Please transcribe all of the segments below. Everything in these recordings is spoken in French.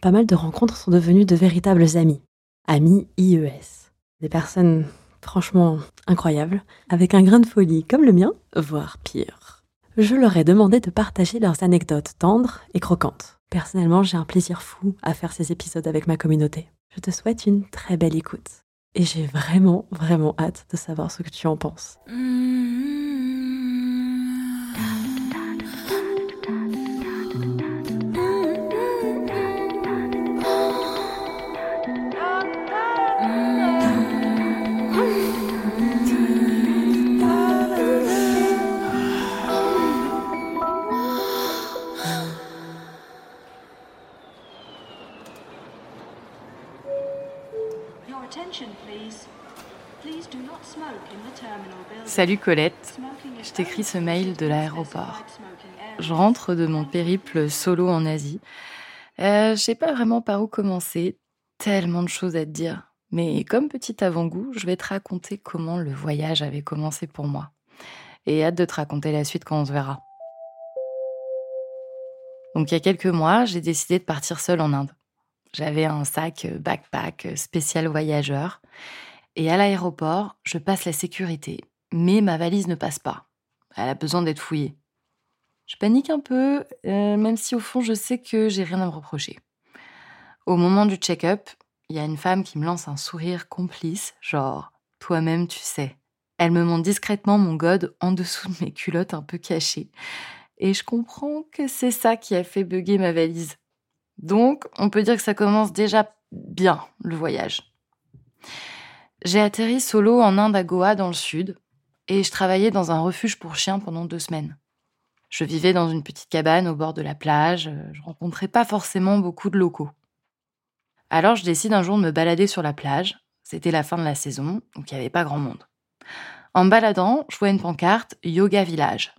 Pas mal de rencontres sont devenues de véritables amis. Amis IES. Des personnes franchement incroyables, avec un grain de folie comme le mien, voire pire. Je leur ai demandé de partager leurs anecdotes tendres et croquantes. Personnellement, j'ai un plaisir fou à faire ces épisodes avec ma communauté. Je te souhaite une très belle écoute. Et j'ai vraiment, vraiment hâte de savoir ce que tu en penses. Your Salut Colette, je t'écris ce mail de l'aéroport. Je rentre de mon périple solo en Asie. Euh, je sais pas vraiment par où commencer, tellement de choses à te dire. Mais comme petit avant-goût, je vais te raconter comment le voyage avait commencé pour moi. Et hâte de te raconter la suite quand on se verra. Donc il y a quelques mois, j'ai décidé de partir seule en Inde. J'avais un sac euh, backpack euh, spécial voyageur. Et à l'aéroport, je passe la sécurité. Mais ma valise ne passe pas. Elle a besoin d'être fouillée. Je panique un peu, euh, même si au fond je sais que j'ai rien à me reprocher. Au moment du check-up, il y a une femme qui me lance un sourire complice, genre toi-même tu sais. Elle me montre discrètement mon god en dessous de mes culottes un peu cachées. Et je comprends que c'est ça qui a fait bugger ma valise. Donc, on peut dire que ça commence déjà bien, le voyage. J'ai atterri solo en Inde à Goa dans le sud, et je travaillais dans un refuge pour chiens pendant deux semaines. Je vivais dans une petite cabane au bord de la plage, euh, je rencontrais pas forcément beaucoup de locaux. Alors je décide un jour de me balader sur la plage, c'était la fin de la saison, donc il n'y avait pas grand monde. En me baladant, je vois une pancarte Yoga Village.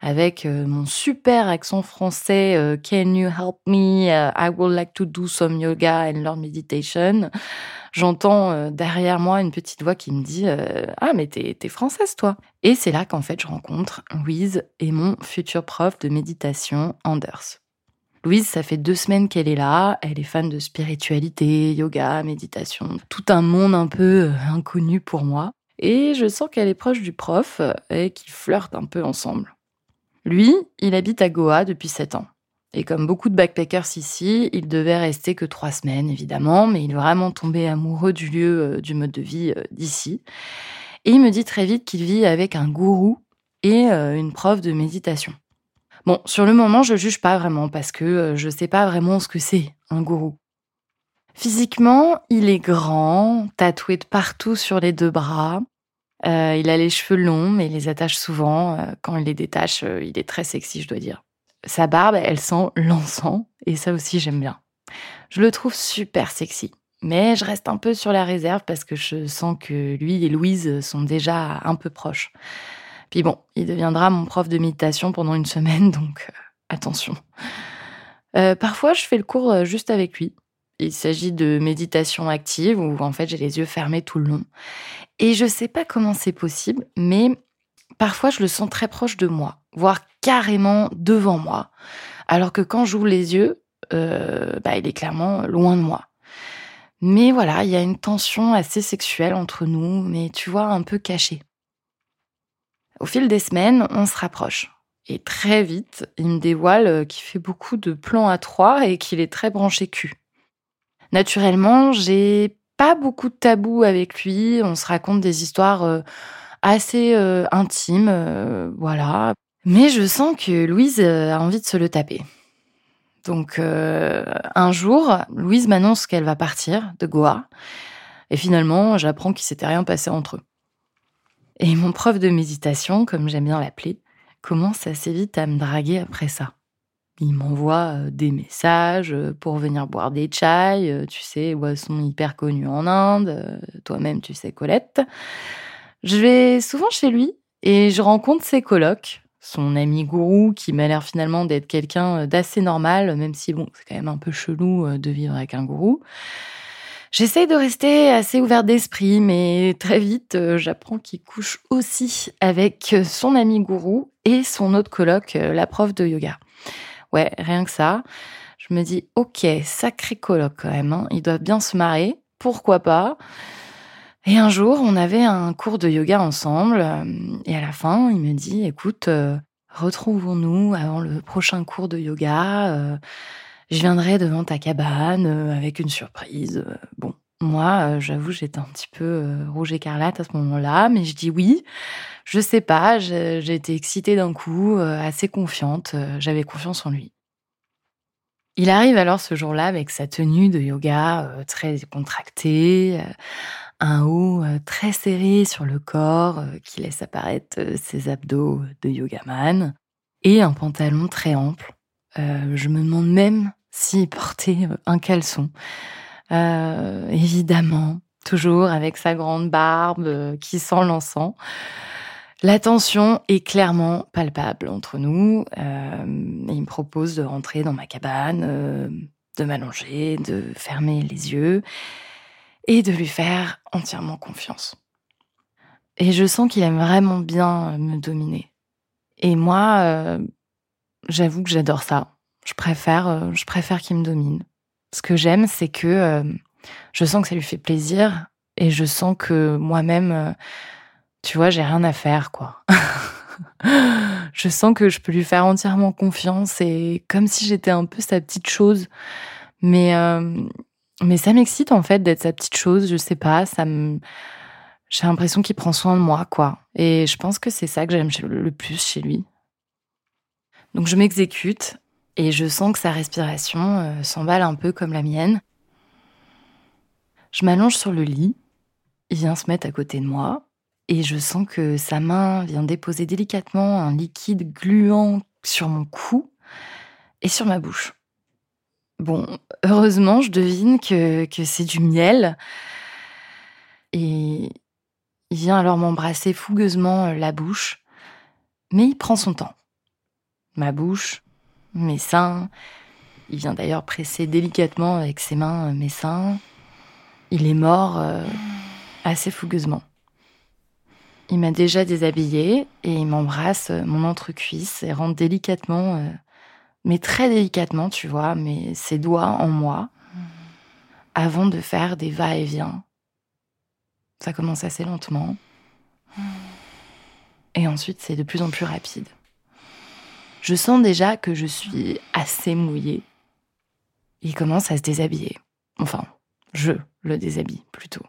Avec euh, mon super accent français euh, Can you help me? Uh, I would like to do some yoga and learn meditation. J'entends euh, derrière moi une petite voix qui me dit euh, Ah, mais t'es française, toi? Et c'est là qu'en fait, je rencontre Louise et mon futur prof de méditation, Anders. Louise, ça fait deux semaines qu'elle est là. Elle est fan de spiritualité, yoga, méditation, tout un monde un peu euh, inconnu pour moi. Et je sens qu'elle est proche du prof euh, et qu'ils flirtent un peu ensemble. Lui, il habite à Goa depuis sept ans. Et comme beaucoup de backpackers ici, il devait rester que trois semaines, évidemment, mais il est vraiment tombé amoureux du lieu, euh, du mode de vie euh, d'ici. Et il me dit très vite qu'il vit avec un gourou et euh, une prof de méditation. Bon, sur le moment, je juge pas vraiment parce que je sais pas vraiment ce que c'est, un gourou. Physiquement, il est grand, tatoué de partout sur les deux bras. Euh, il a les cheveux longs, mais il les attache souvent. Euh, quand il les détache, euh, il est très sexy, je dois dire. Sa barbe, elle sent l'encens, et ça aussi, j'aime bien. Je le trouve super sexy. Mais je reste un peu sur la réserve parce que je sens que lui et Louise sont déjà un peu proches. Puis bon, il deviendra mon prof de méditation pendant une semaine, donc attention. Parfois, je fais le cours juste avec lui. Il s'agit de méditation active où en fait j'ai les yeux fermés tout le long. Et je sais pas comment c'est possible, mais parfois je le sens très proche de moi, voire carrément devant moi. Alors que quand j'ouvre les yeux, euh, bah, il est clairement loin de moi. Mais voilà, il y a une tension assez sexuelle entre nous, mais tu vois, un peu cachée. Au fil des semaines, on se rapproche. Et très vite, il me dévoile euh, qu'il fait beaucoup de plans à trois et qu'il est très branché cul. Naturellement, j'ai pas beaucoup de tabous avec lui. On se raconte des histoires euh, assez euh, intimes, euh, voilà. Mais je sens que Louise a envie de se le taper. Donc un jour, Louise m'annonce qu'elle va partir de Goa. Et finalement, j'apprends qu'il s'était rien passé entre eux. Et mon prof de méditation, comme j'aime bien l'appeler, commence assez vite à me draguer après ça. Il m'envoie euh, des messages euh, pour venir boire des chai, euh, tu sais, boisson hyper connue en Inde, toi-même tu sais Colette. Je vais souvent chez lui et je rencontre ses colocs, son ami gourou qui m'a l'air finalement d'être quelqu'un d'assez normal, même si bon, c'est quand même un peu chelou de vivre avec un gourou. J'essaye de rester assez ouvert d'esprit, mais très vite, j'apprends qu'il couche aussi avec son ami gourou et son autre coloc, la prof de yoga. Ouais, rien que ça. Je me dis, ok, sacré coloc quand même, hein. ils doivent bien se marrer, pourquoi pas? Et un jour, on avait un cours de yoga ensemble, euh, et à la fin, il me dit, écoute, euh, retrouvons-nous avant le prochain cours de yoga, euh, je viendrai devant ta cabane avec une surprise. Bon, moi, j'avoue, j'étais un petit peu rouge écarlate à ce moment-là, mais je dis oui. Je sais pas, j'ai été excitée d'un coup, euh, assez confiante, euh, j'avais confiance en lui. Il arrive alors ce jour-là avec sa tenue de yoga euh, très contractée, un haut très serré sur le corps qui laisse apparaître ses abdos de yogaman et un pantalon très ample. je me demande même s'il portait un caleçon. Évidemment, toujours avec sa grande barbe qui sent l'encens. La tension est clairement palpable entre nous. Euh, il me propose de rentrer dans ma cabane, euh, de m'allonger, de fermer les yeux et de lui faire entièrement confiance. Et je sens qu'il aime vraiment bien me dominer. Et moi, euh, j'avoue que j'adore ça. Je préfère, je préfère qu'il me domine. Ce que j'aime, c'est que je sens que ça lui fait plaisir et je sens que moi-même tu vois, j'ai rien à faire, quoi. je sens que je peux lui faire entièrement confiance et comme si j'étais un peu sa petite chose. Mais, euh, mais ça m'excite en fait d'être sa petite chose, je sais pas, ça. J'ai l'impression qu'il prend soin de moi, quoi. Et je pense que c'est ça que j'aime le plus chez lui. Donc je m'exécute et je sens que sa respiration euh, s'emballe un peu comme la mienne. Je m'allonge sur le lit, il vient se mettre à côté de moi, et je sens que sa main vient déposer délicatement un liquide gluant sur mon cou et sur ma bouche. Bon, heureusement, je devine que, que c'est du miel. Et il vient alors m'embrasser fougueusement la bouche, mais il prend son temps. Ma bouche, mes seins. Il vient d'ailleurs presser délicatement avec ses mains mes seins. Il est mort euh, assez fougueusement. Il m'a déjà déshabillée et il m'embrasse euh, mon entrecuisse et rentre délicatement, euh, mais très délicatement, tu vois, mais ses doigts en moi, avant de faire des va-et-vient. Ça commence assez lentement. Et ensuite, c'est de plus en plus rapide. Je sens déjà que je suis assez mouillée. Il commence à se déshabiller. Enfin, je le déshabille plutôt.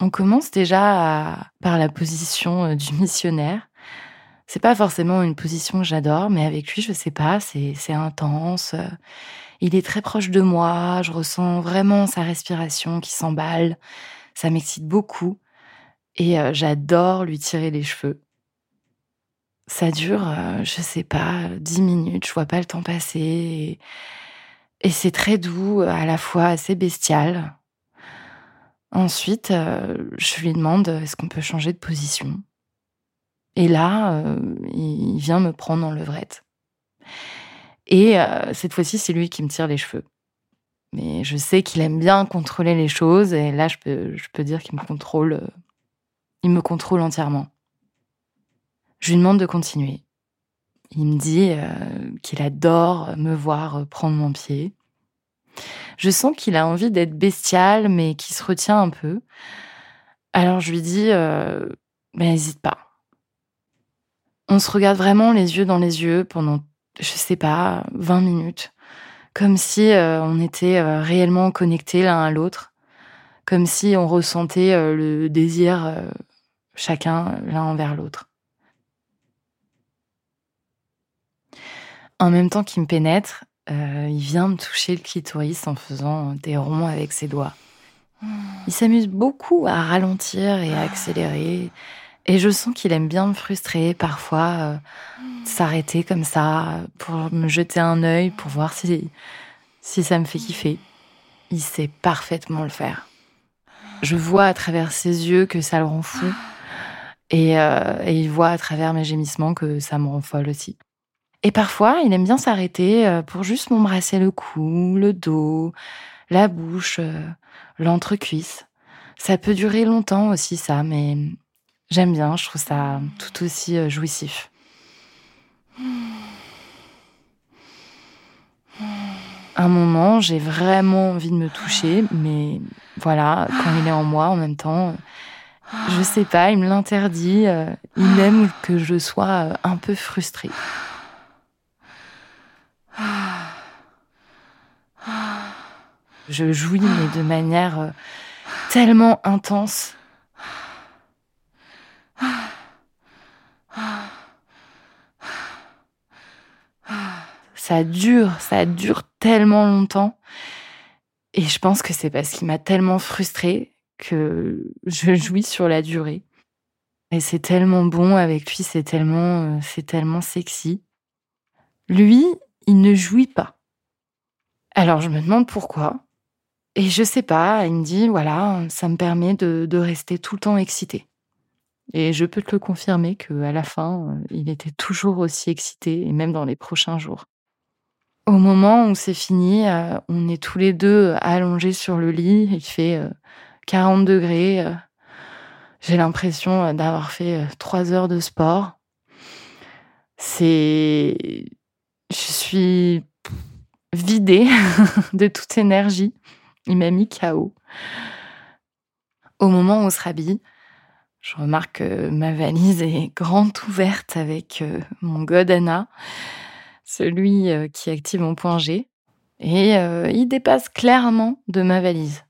On commence déjà par la position euh, du missionnaire. C'est pas forcément une position que j'adore, mais avec lui, je sais pas, c'est intense. Il est très proche de moi, je ressens vraiment sa respiration qui s'emballe. Ça m'excite beaucoup et euh, j'adore lui tirer les cheveux. Ça dure, euh, je sais pas, dix minutes, je vois pas le temps passer. et c'est très doux, à la fois assez bestial. Ensuite, euh, je lui demande est-ce qu'on peut changer de position? Et là, euh, il vient me prendre en levrette. Et cette fois-ci, c'est lui qui me tire les cheveux. Mais je sais qu'il aime bien contrôler les choses, et là, je peux, je peux dire qu'il me contrôle. il me contrôle entièrement. Je lui demande de continuer. Il me dit qu'il adore me voir prendre mon pied. Je sens qu'il a envie d'être bestial, mais qu'il se retient un peu. Alors je lui dis, euh, mais n'hésite pas. On se regarde vraiment les yeux dans les yeux pendant, je sais pas, 20 minutes. Comme si euh, on était euh, réellement connectés l'un à l'autre. Comme si on ressentait le désir chacun l'un envers l'autre. En même temps qu'il me pénètre, euh, il vient me toucher le clitoris en faisant des ronds avec ses doigts. Il s'amuse beaucoup à ralentir et à accélérer. Et je sens qu'il aime bien me frustrer, parfois euh, s'arrêter comme ça pour me jeter un œil, pour voir si, si ça me fait kiffer. Il sait parfaitement le faire. Je vois à travers ses yeux que ça le rend fou. Et, euh, et il voit à travers mes gémissements que ça me rend folle aussi. Et parfois, il aime bien s'arrêter euh, pour juste m'embrasser le cou, le dos, la bouche, euh, l'entrecuisse. Ça peut durer longtemps aussi, ça, mais j'aime bien, je trouve ça tout aussi euh, jouissif. Un moment, j'ai vraiment envie de me toucher, mais voilà, quand il est en moi en même temps, je sais pas, il me l'interdit, il aime que je sois un peu frustrée. Je jouis, mais de manière euh, tellement intense. Ça dure, ça dure tellement longtemps. Et je pense que c'est parce qu'il m'a tellement frustrée que je jouis sur la durée. Et c'est tellement bon avec lui, c'est tellement, euh, c'est tellement sexy. Lui, il ne jouit pas. Alors je me demande pourquoi. Et je sais pas, il me dit, voilà, ça me permet de, rester tout le temps excité. Et je peux te le confirmer qu'à la fin, euh, il était toujours aussi excité, et même dans les prochains jours. Au moment où c'est fini, euh, on est tous les deux allongés sur le lit, il fait 40 euh, degrés. J'ai l'impression d'avoir fait trois heures de sport. C'est je suis vidée de toute énergie. Il m'a mis KO. Au moment où on se rhabille, je remarque que ma valise est grande ouverte avec euh, mon Godana, celui euh, qui active mon point G, et euh, il dépasse clairement de ma valise.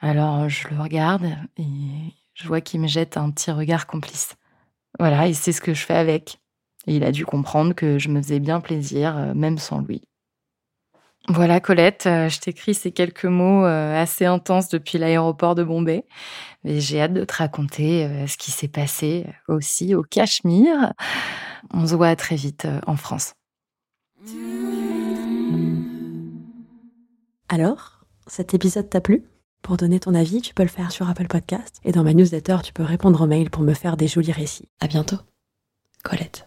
Alors je le regarde et je vois qu'il me jette un petit regard complice. Voilà, et c'est ce que je fais avec. Et il a dû comprendre que je me faisais bien plaisir, même sans lui. Voilà Colette, euh, je t'écris ces quelques mots euh, assez intenses depuis l'aéroport de Bombay, mais j'ai hâte de te raconter ce qui s'est passé aussi au Cachemire. On se voit très vite en France. Alors, cet épisode t'a plu? Pour donner ton avis, tu peux le faire sur Apple Podcast et dans ma newsletter, tu peux répondre aux mails pour me faire des jolis récits. À bientôt. Colette.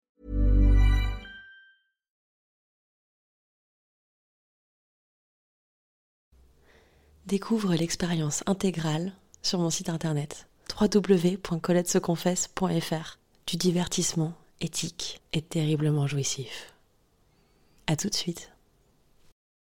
Découvre l'expérience intégrale sur mon site internet www.coletteseconfesse.fr du divertissement éthique et terriblement jouissif. À tout de suite.